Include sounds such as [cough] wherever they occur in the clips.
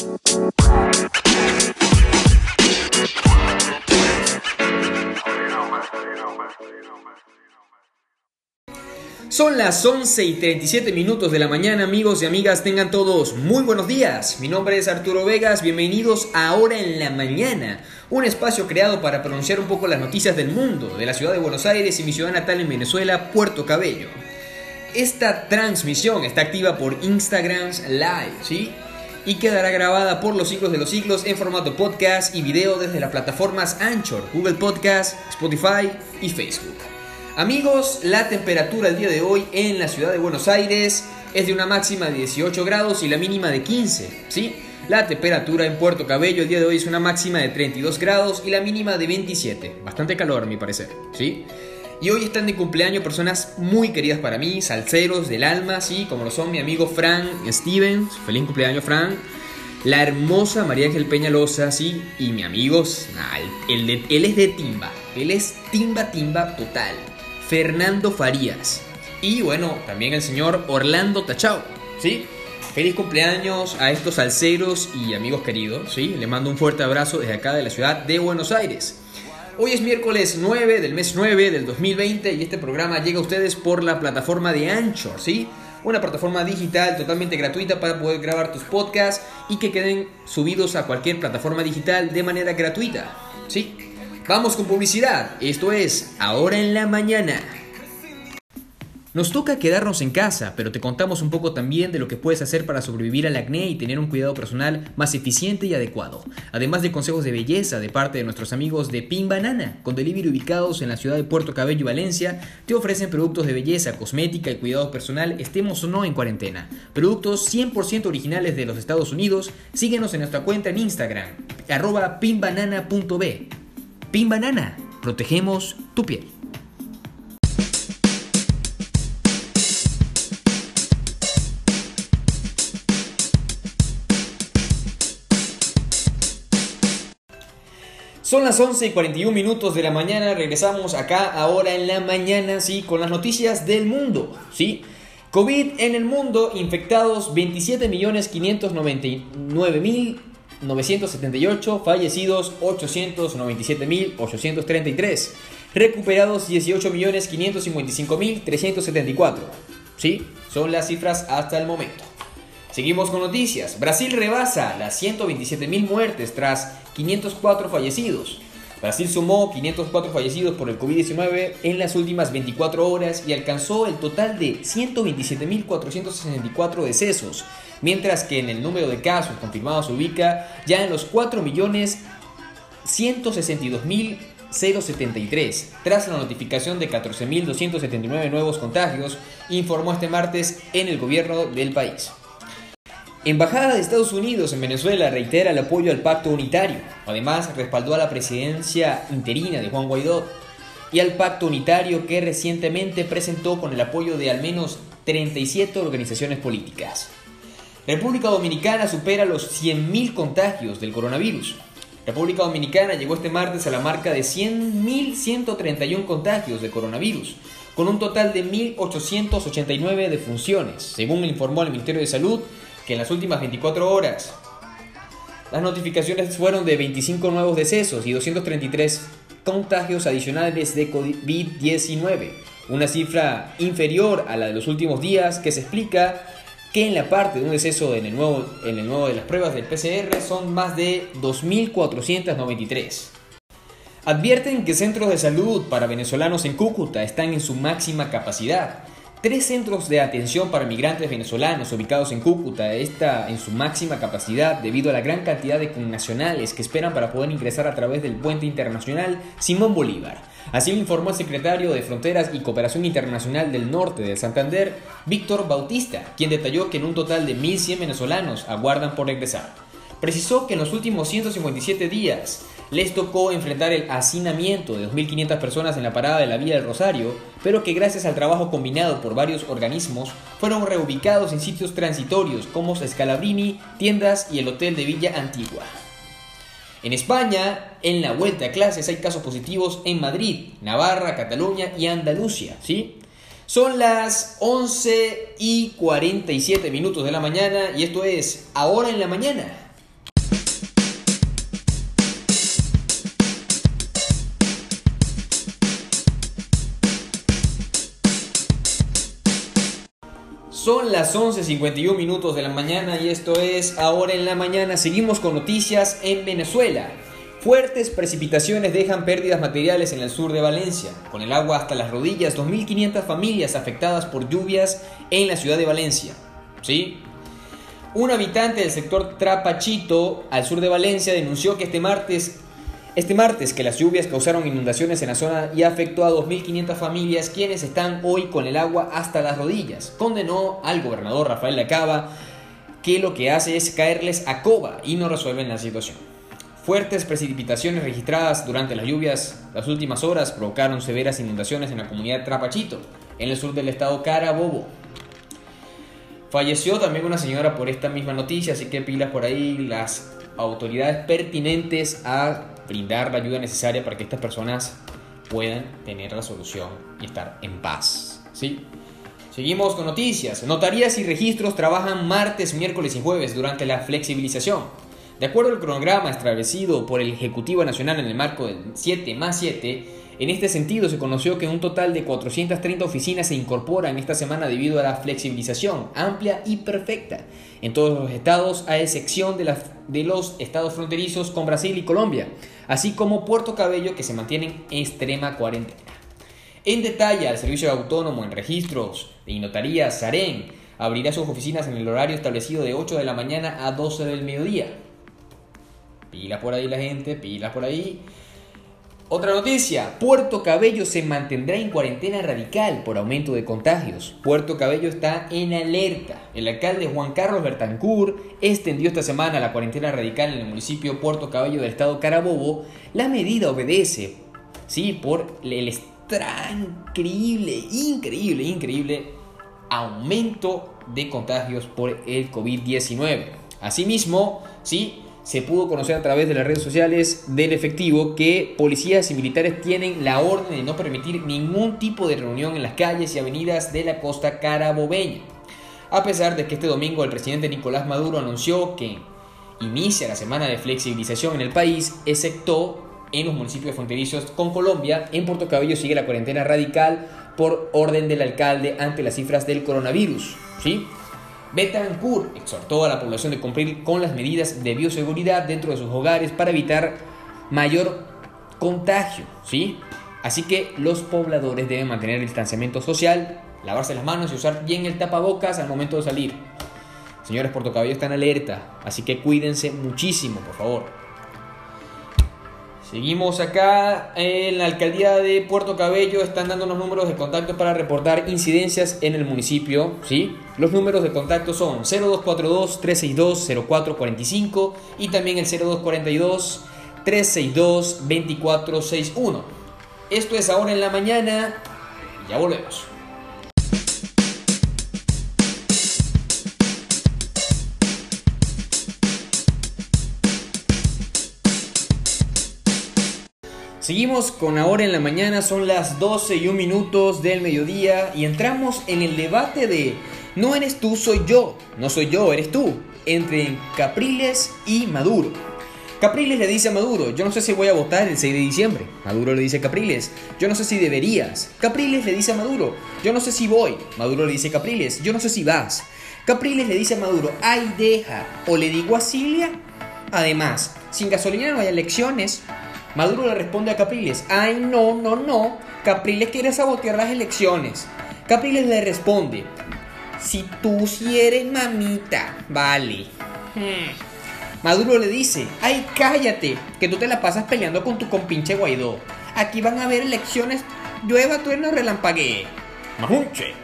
Son las 11 y 37 minutos de la mañana, amigos y amigas. Tengan todos muy buenos días. Mi nombre es Arturo Vegas. Bienvenidos a Ahora en la Mañana, un espacio creado para pronunciar un poco las noticias del mundo, de la ciudad de Buenos Aires y mi ciudad natal en Venezuela, Puerto Cabello. Esta transmisión está activa por Instagram Live, ¿sí? Y quedará grabada por los siglos de los siglos en formato podcast y video desde las plataformas Anchor, Google Podcast, Spotify y Facebook. Amigos, la temperatura el día de hoy en la ciudad de Buenos Aires es de una máxima de 18 grados y la mínima de 15, ¿sí? La temperatura en Puerto Cabello el día de hoy es una máxima de 32 grados y la mínima de 27. Bastante calor a mi parecer, ¿sí? Y hoy están de cumpleaños personas muy queridas para mí, salseros del alma, sí, como lo son mi amigo Frank Stevens. Feliz cumpleaños, Frank. La hermosa María Ángel Peñalosa, sí, y mi amigo, él, él es de Timba. Él es Timba Timba total. Fernando Farías. Y bueno, también el señor Orlando Tachao, ¿sí? Feliz cumpleaños a estos salseros y amigos queridos, ¿sí? Le mando un fuerte abrazo desde acá de la ciudad de Buenos Aires. Hoy es miércoles 9 del mes 9 del 2020 y este programa llega a ustedes por la plataforma de Anchor, ¿sí? Una plataforma digital totalmente gratuita para poder grabar tus podcasts y que queden subidos a cualquier plataforma digital de manera gratuita, ¿sí? Vamos con publicidad. Esto es Ahora en la Mañana. Nos toca quedarnos en casa, pero te contamos un poco también de lo que puedes hacer para sobrevivir al acné y tener un cuidado personal más eficiente y adecuado. Además de consejos de belleza de parte de nuestros amigos de Pin Banana, con delivery ubicados en la ciudad de Puerto Cabello y Valencia, te ofrecen productos de belleza, cosmética y cuidado personal, estemos o no en cuarentena. Productos 100% originales de los Estados Unidos. Síguenos en nuestra cuenta en Instagram, arroba pinbanana.b. Pin Banana, protegemos tu piel. Son las 11 y 41 minutos de la mañana, regresamos acá ahora en la mañana, sí, con las noticias del mundo, sí. COVID en el mundo, infectados 27.599.978, fallecidos 897.833, recuperados 18.555.374, sí, son las cifras hasta el momento. Seguimos con noticias. Brasil rebasa las 127.000 muertes tras 504 fallecidos. Brasil sumó 504 fallecidos por el COVID-19 en las últimas 24 horas y alcanzó el total de 127.464 decesos, mientras que en el número de casos confirmados se ubica ya en los 4.162.073, tras la notificación de 14.279 nuevos contagios, informó este martes en el gobierno del país. Embajada de Estados Unidos en Venezuela reitera el apoyo al pacto unitario. Además, respaldó a la presidencia interina de Juan Guaidó y al pacto unitario que recientemente presentó con el apoyo de al menos 37 organizaciones políticas. República Dominicana supera los 100.000 contagios del coronavirus. República Dominicana llegó este martes a la marca de 100.131 contagios de coronavirus, con un total de 1.889 defunciones, según informó el Ministerio de Salud que en las últimas 24 horas las notificaciones fueron de 25 nuevos decesos y 233 contagios adicionales de COVID-19, una cifra inferior a la de los últimos días que se explica que en la parte de un deceso en el nuevo, en el nuevo de las pruebas del PCR son más de 2.493. Advierten que centros de salud para venezolanos en Cúcuta están en su máxima capacidad Tres centros de atención para migrantes venezolanos ubicados en Cúcuta está en su máxima capacidad debido a la gran cantidad de connacionales que esperan para poder ingresar a través del puente internacional Simón Bolívar. Así lo informó el secretario de Fronteras y Cooperación Internacional del Norte de Santander, Víctor Bautista, quien detalló que en un total de 1.100 venezolanos aguardan por regresar. Precisó que en los últimos 157 días les tocó enfrentar el hacinamiento de 2.500 personas en la parada de la Vía del Rosario, pero que gracias al trabajo combinado por varios organismos fueron reubicados en sitios transitorios como Scalabrini, tiendas y el Hotel de Villa Antigua. En España, en la vuelta a clases hay casos positivos en Madrid, Navarra, Cataluña y Andalucía, ¿sí? Son las 11 y 47 minutos de la mañana y esto es Ahora en la Mañana Son las 11.51 minutos de la mañana y esto es Ahora en la Mañana. Seguimos con noticias en Venezuela. Fuertes precipitaciones dejan pérdidas materiales en el sur de Valencia. Con el agua hasta las rodillas, 2.500 familias afectadas por lluvias en la ciudad de Valencia. ¿Sí? Un habitante del sector Trapachito, al sur de Valencia, denunció que este martes este martes que las lluvias causaron inundaciones en la zona y afectó a 2.500 familias quienes están hoy con el agua hasta las rodillas. Condenó al gobernador Rafael Lacaba que lo que hace es caerles a coba y no resuelven la situación. Fuertes precipitaciones registradas durante las lluvias las últimas horas provocaron severas inundaciones en la comunidad Trapachito, en el sur del estado Carabobo. Falleció también una señora por esta misma noticia, así que pilas por ahí las autoridades pertinentes a brindar la ayuda necesaria para que estas personas puedan tener la solución y estar en paz. ¿sí? Seguimos con noticias. Notarías y registros trabajan martes, miércoles y jueves durante la flexibilización. De acuerdo al cronograma establecido por el Ejecutivo Nacional en el marco del 7 más 7, en este sentido, se conoció que un total de 430 oficinas se incorporan esta semana debido a la flexibilización amplia y perfecta en todos los estados, a excepción de, los estados fronterizos con Brasil y Colombia, así como Puerto Cabello que se mantienen en extrema cuarentena. En detalle, el Servicio Autónomo en Registros y Notaría SAREN abrirá sus oficinas en el horario establecido de 8 de la mañana a 12 del mediodía. Pila por ahí la gente, pila por ahí. Otra noticia, Puerto Cabello se mantendrá en cuarentena radical por aumento de contagios. Puerto Cabello está en alerta. El alcalde Juan Carlos Bertancur extendió esta semana la cuarentena radical en el municipio Puerto Cabello del estado Carabobo. La medida obedece, sí, por el increíble, increíble, increíble aumento de contagios por el COVID-19. Asimismo, sí, se pudo conocer a través de las redes sociales del efectivo que policías y militares tienen la orden de no permitir ningún tipo de reunión en las calles y avenidas de la costa carabobeña. A pesar de que este domingo el presidente Nicolás Maduro anunció que inicia la semana de flexibilización en el país, excepto en los municipios fronterizos con Colombia, en Puerto Cabello sigue la cuarentena radical por orden del alcalde ante las cifras del coronavirus. ¿sí? Betancourt exhortó a la población de cumplir con las medidas de bioseguridad dentro de sus hogares para evitar mayor contagio, ¿sí? Así que los pobladores deben mantener el distanciamiento social, lavarse las manos y usar bien el tapabocas al momento de salir. Señores Portocabello están alerta, así que cuídense muchísimo, por favor. Seguimos acá en la alcaldía de Puerto Cabello, están dando los números de contacto para reportar incidencias en el municipio, ¿sí? Los números de contacto son 0242-362-0445 y también el 0242-362-2461. Esto es ahora en la mañana, ya volvemos. Seguimos con ahora en la mañana, son las 12 y 1 minutos del mediodía y entramos en el debate de no eres tú, soy yo, no soy yo, eres tú, entre Capriles y Maduro. Capriles le dice a Maduro, yo no sé si voy a votar el 6 de diciembre. Maduro le dice a Capriles, yo no sé si deberías. Capriles le dice a Maduro, yo no sé si voy. Maduro le dice a Capriles, yo no sé si vas. Capriles le dice a Maduro, ay deja, o le digo a Silvia. Además, sin gasolina no hay elecciones, Maduro le responde a Capriles, ay no, no, no, Capriles quiere sabotear las elecciones. Capriles le responde, si tú si eres mamita, vale. Hmm. Maduro le dice, ay cállate, que tú te la pasas peleando con tu compinche Guaidó. Aquí van a haber elecciones, llueva, no relampaguee. Majunche.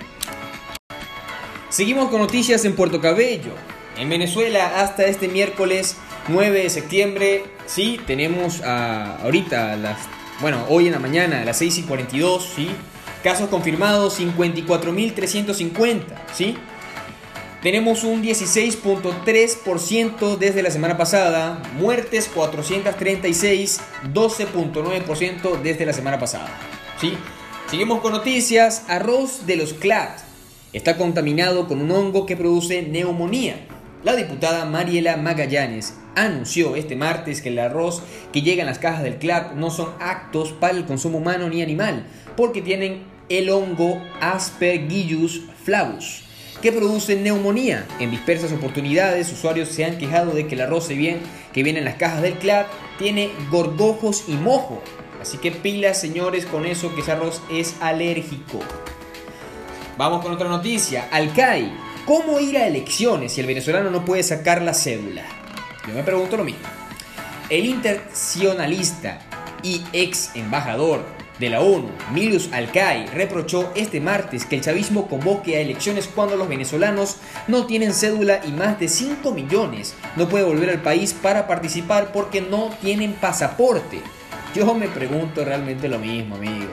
Seguimos con noticias en Puerto Cabello. En Venezuela, hasta este miércoles 9 de septiembre, sí, tenemos ahorita, las, bueno, hoy en la mañana, a las 6 y 42, sí, casos confirmados 54.350, sí. Tenemos un 16.3% desde la semana pasada, muertes 436, 12.9% desde la semana pasada, sí. Seguimos con noticias, arroz de los CLAT está contaminado con un hongo que produce neumonía. La diputada Mariela Magallanes anunció este martes que el arroz que llega en las cajas del CLAP no son actos para el consumo humano ni animal, porque tienen el hongo Aspergillus flavus, que producen neumonía. En dispersas oportunidades, usuarios se han quejado de que el arroz que viene en las cajas del CLAD tiene gorgojos y mojo. Así que pilas, señores, con eso que ese arroz es alérgico. Vamos con otra noticia. Alcai, ¿cómo ir a elecciones si el venezolano no puede sacar la cédula? Yo me pregunto lo mismo. El internacionalista y ex embajador de la ONU, Milius Alcai, reprochó este martes que el chavismo convoque a elecciones cuando los venezolanos no tienen cédula y más de 5 millones no pueden volver al país para participar porque no tienen pasaporte. Yo me pregunto realmente lo mismo, amigo.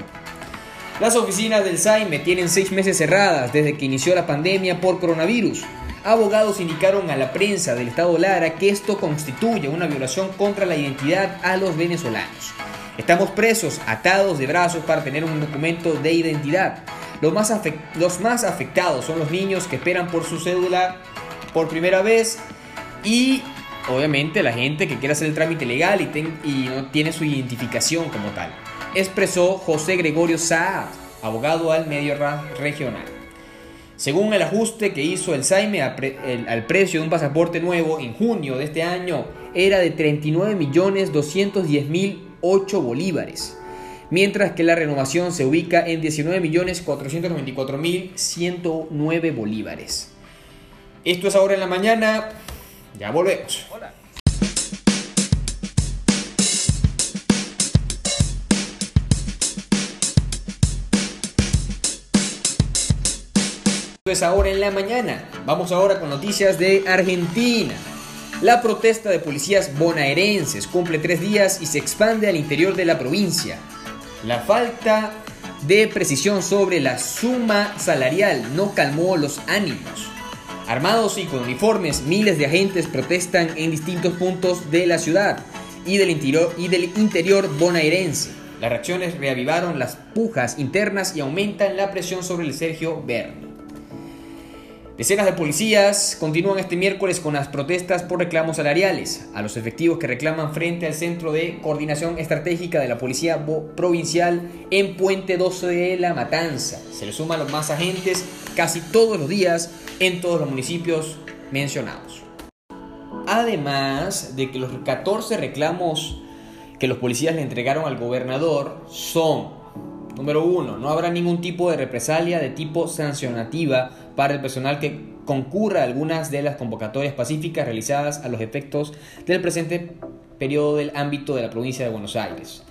Las oficinas del SAIME tienen seis meses cerradas desde que inició la pandemia por coronavirus. Abogados indicaron a la prensa del Estado Lara que esto constituye una violación contra la identidad a los venezolanos. Estamos presos, atados de brazos para tener un documento de identidad. Los más, afectados son los niños que esperan por su cédula por primera vez y obviamente la gente que quiere hacer el trámite legal y no tiene su identificación como tal expresó José Gregorio Saad, abogado al medio regional. Según el ajuste que hizo el SAIME al precio de un pasaporte nuevo en junio de este año, era de 39.210.008 bolívares, mientras que la renovación se ubica en 19.494.109 bolívares. Esto es ahora en la mañana, ya volvemos. Es ahora en la mañana. Vamos ahora con noticias de Argentina. La protesta de policías bonaerenses cumple tres días y se expande al interior de la provincia. La falta de precisión sobre la suma salarial no calmó los ánimos. Armados y con uniformes, miles de agentes protestan en distintos puntos de la ciudad y del interior, y del interior bonaerense. Las reacciones reavivaron las pujas internas y aumentan la presión sobre el Sergio Berni. Decenas de policías continúan este miércoles con las protestas por reclamos salariales a los efectivos que reclaman frente al Centro de Coordinación Estratégica de la Policía Provincial en Puente 12 de La Matanza. Se le suman los más agentes casi todos los días en todos los municipios mencionados. Además de que los 14 reclamos que los policías le entregaron al gobernador son Número uno, no habrá ningún tipo de represalia de tipo sancionativa para el personal que concurra a algunas de las convocatorias pacíficas realizadas a los efectos del presente periodo del ámbito de la provincia de Buenos Aires.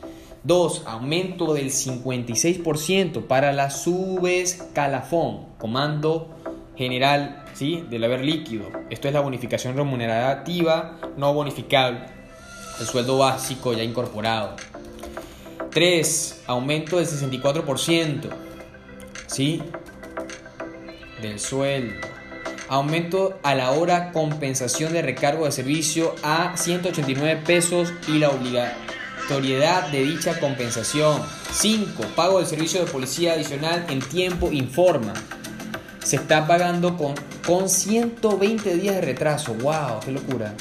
2. Aumento del 56% para la subescalafón, comando general ¿sí? del haber líquido. Esto es la bonificación remunerativa no bonificable, el sueldo básico ya incorporado. 3. Aumento del 64%. ¿Sí? Del sueldo. Aumento a la hora compensación de recargo de servicio a 189 pesos y la obligatoriedad de dicha compensación. 5. Pago del servicio de policía adicional en tiempo informa. Se está pagando con, con 120 días de retraso. ¡Wow! ¡Qué locura!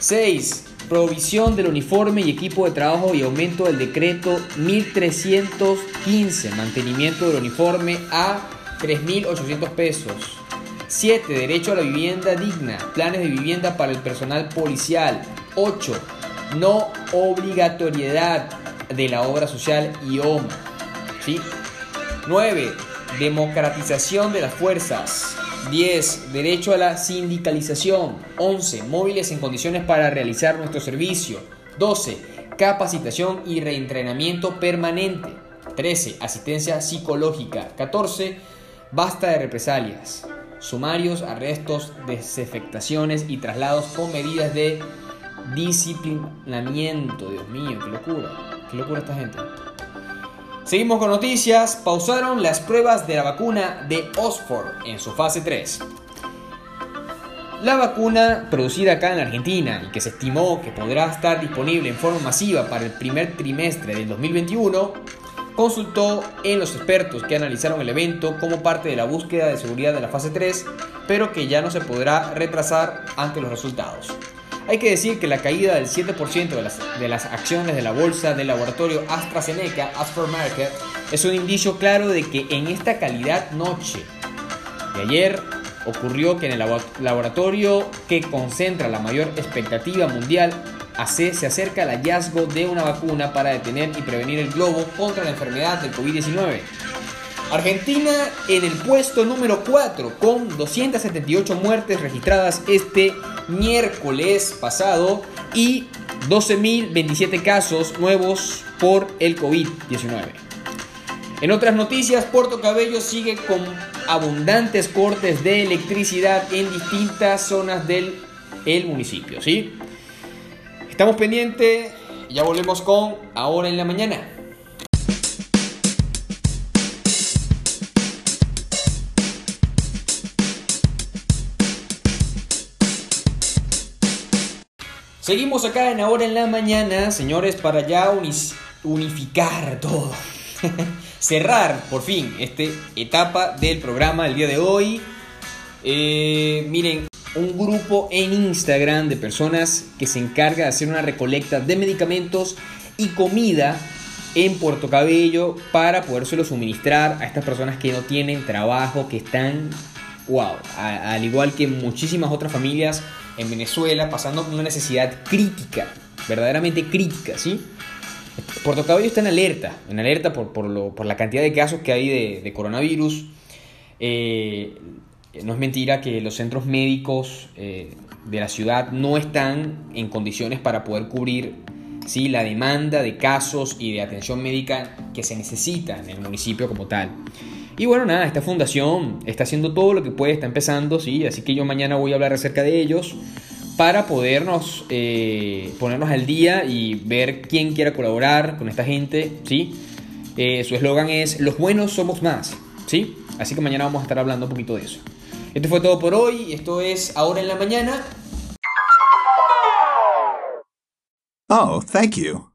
6 provisión del uniforme y equipo de trabajo y aumento del decreto 1315, mantenimiento del uniforme a 3.800 pesos. 7. Derecho a la vivienda digna, planes de vivienda para el personal policial. 8. No obligatoriedad de la obra social y OMA. ¿Sí? 9. Democratización de las fuerzas. 10. Derecho a la sindicalización. 11. Móviles en condiciones para realizar nuestro servicio. 12. Capacitación y reentrenamiento permanente. 13. Asistencia psicológica. 14. Basta de represalias. Sumarios, arrestos, desefectaciones y traslados con medidas de disciplinamiento. Dios mío, qué locura. Qué locura esta gente. Seguimos con noticias. Pausaron las pruebas de la vacuna de Oxford en su fase 3. La vacuna producida acá en Argentina y que se estimó que podrá estar disponible en forma masiva para el primer trimestre del 2021, consultó en los expertos que analizaron el evento como parte de la búsqueda de seguridad de la fase 3, pero que ya no se podrá retrasar ante los resultados. Hay que decir que la caída del 7% de las, de las acciones de la bolsa del laboratorio AstraZeneca, Market, es un indicio claro de que en esta calidad noche Y ayer ocurrió que en el laboratorio que concentra la mayor expectativa mundial se acerca el hallazgo de una vacuna para detener y prevenir el globo contra la enfermedad del COVID-19. Argentina en el puesto número 4 con 278 muertes registradas este miércoles pasado y 12.027 casos nuevos por el COVID-19. En otras noticias, Puerto Cabello sigue con abundantes cortes de electricidad en distintas zonas del el municipio, ¿sí? Estamos pendientes, ya volvemos con Ahora en la Mañana. Seguimos acá en Ahora en la Mañana, señores, para ya unificar todo. [laughs] Cerrar, por fin, esta etapa del programa el día de hoy. Eh, miren, un grupo en Instagram de personas que se encarga de hacer una recolecta de medicamentos y comida en Puerto Cabello para podérselo suministrar a estas personas que no tienen trabajo, que están, wow, al igual que muchísimas otras familias en Venezuela, pasando una necesidad crítica, verdaderamente crítica, ¿sí? Puerto Cabello está en alerta, en alerta por, por, la cantidad de casos que hay de, coronavirus. Eh, no es mentira que los centros médicos eh, de la ciudad no están en condiciones para poder cubrir ¿sí? la demanda de casos y de atención médica que se necesita en el municipio como tal. Y bueno, nada, esta fundación está haciendo todo lo que puede, está empezando, ¿sí? así que yo mañana voy a hablar acerca de ellos para podernos eh, ponernos al día y ver quién quiera colaborar con esta gente, ¿sí? Eh, su eslogan es, los buenos somos más, ¿sí? Así que mañana vamos a estar hablando un poquito de eso. Esto fue todo por hoy. Esto es Ahora en la Mañana. Oh, thank you.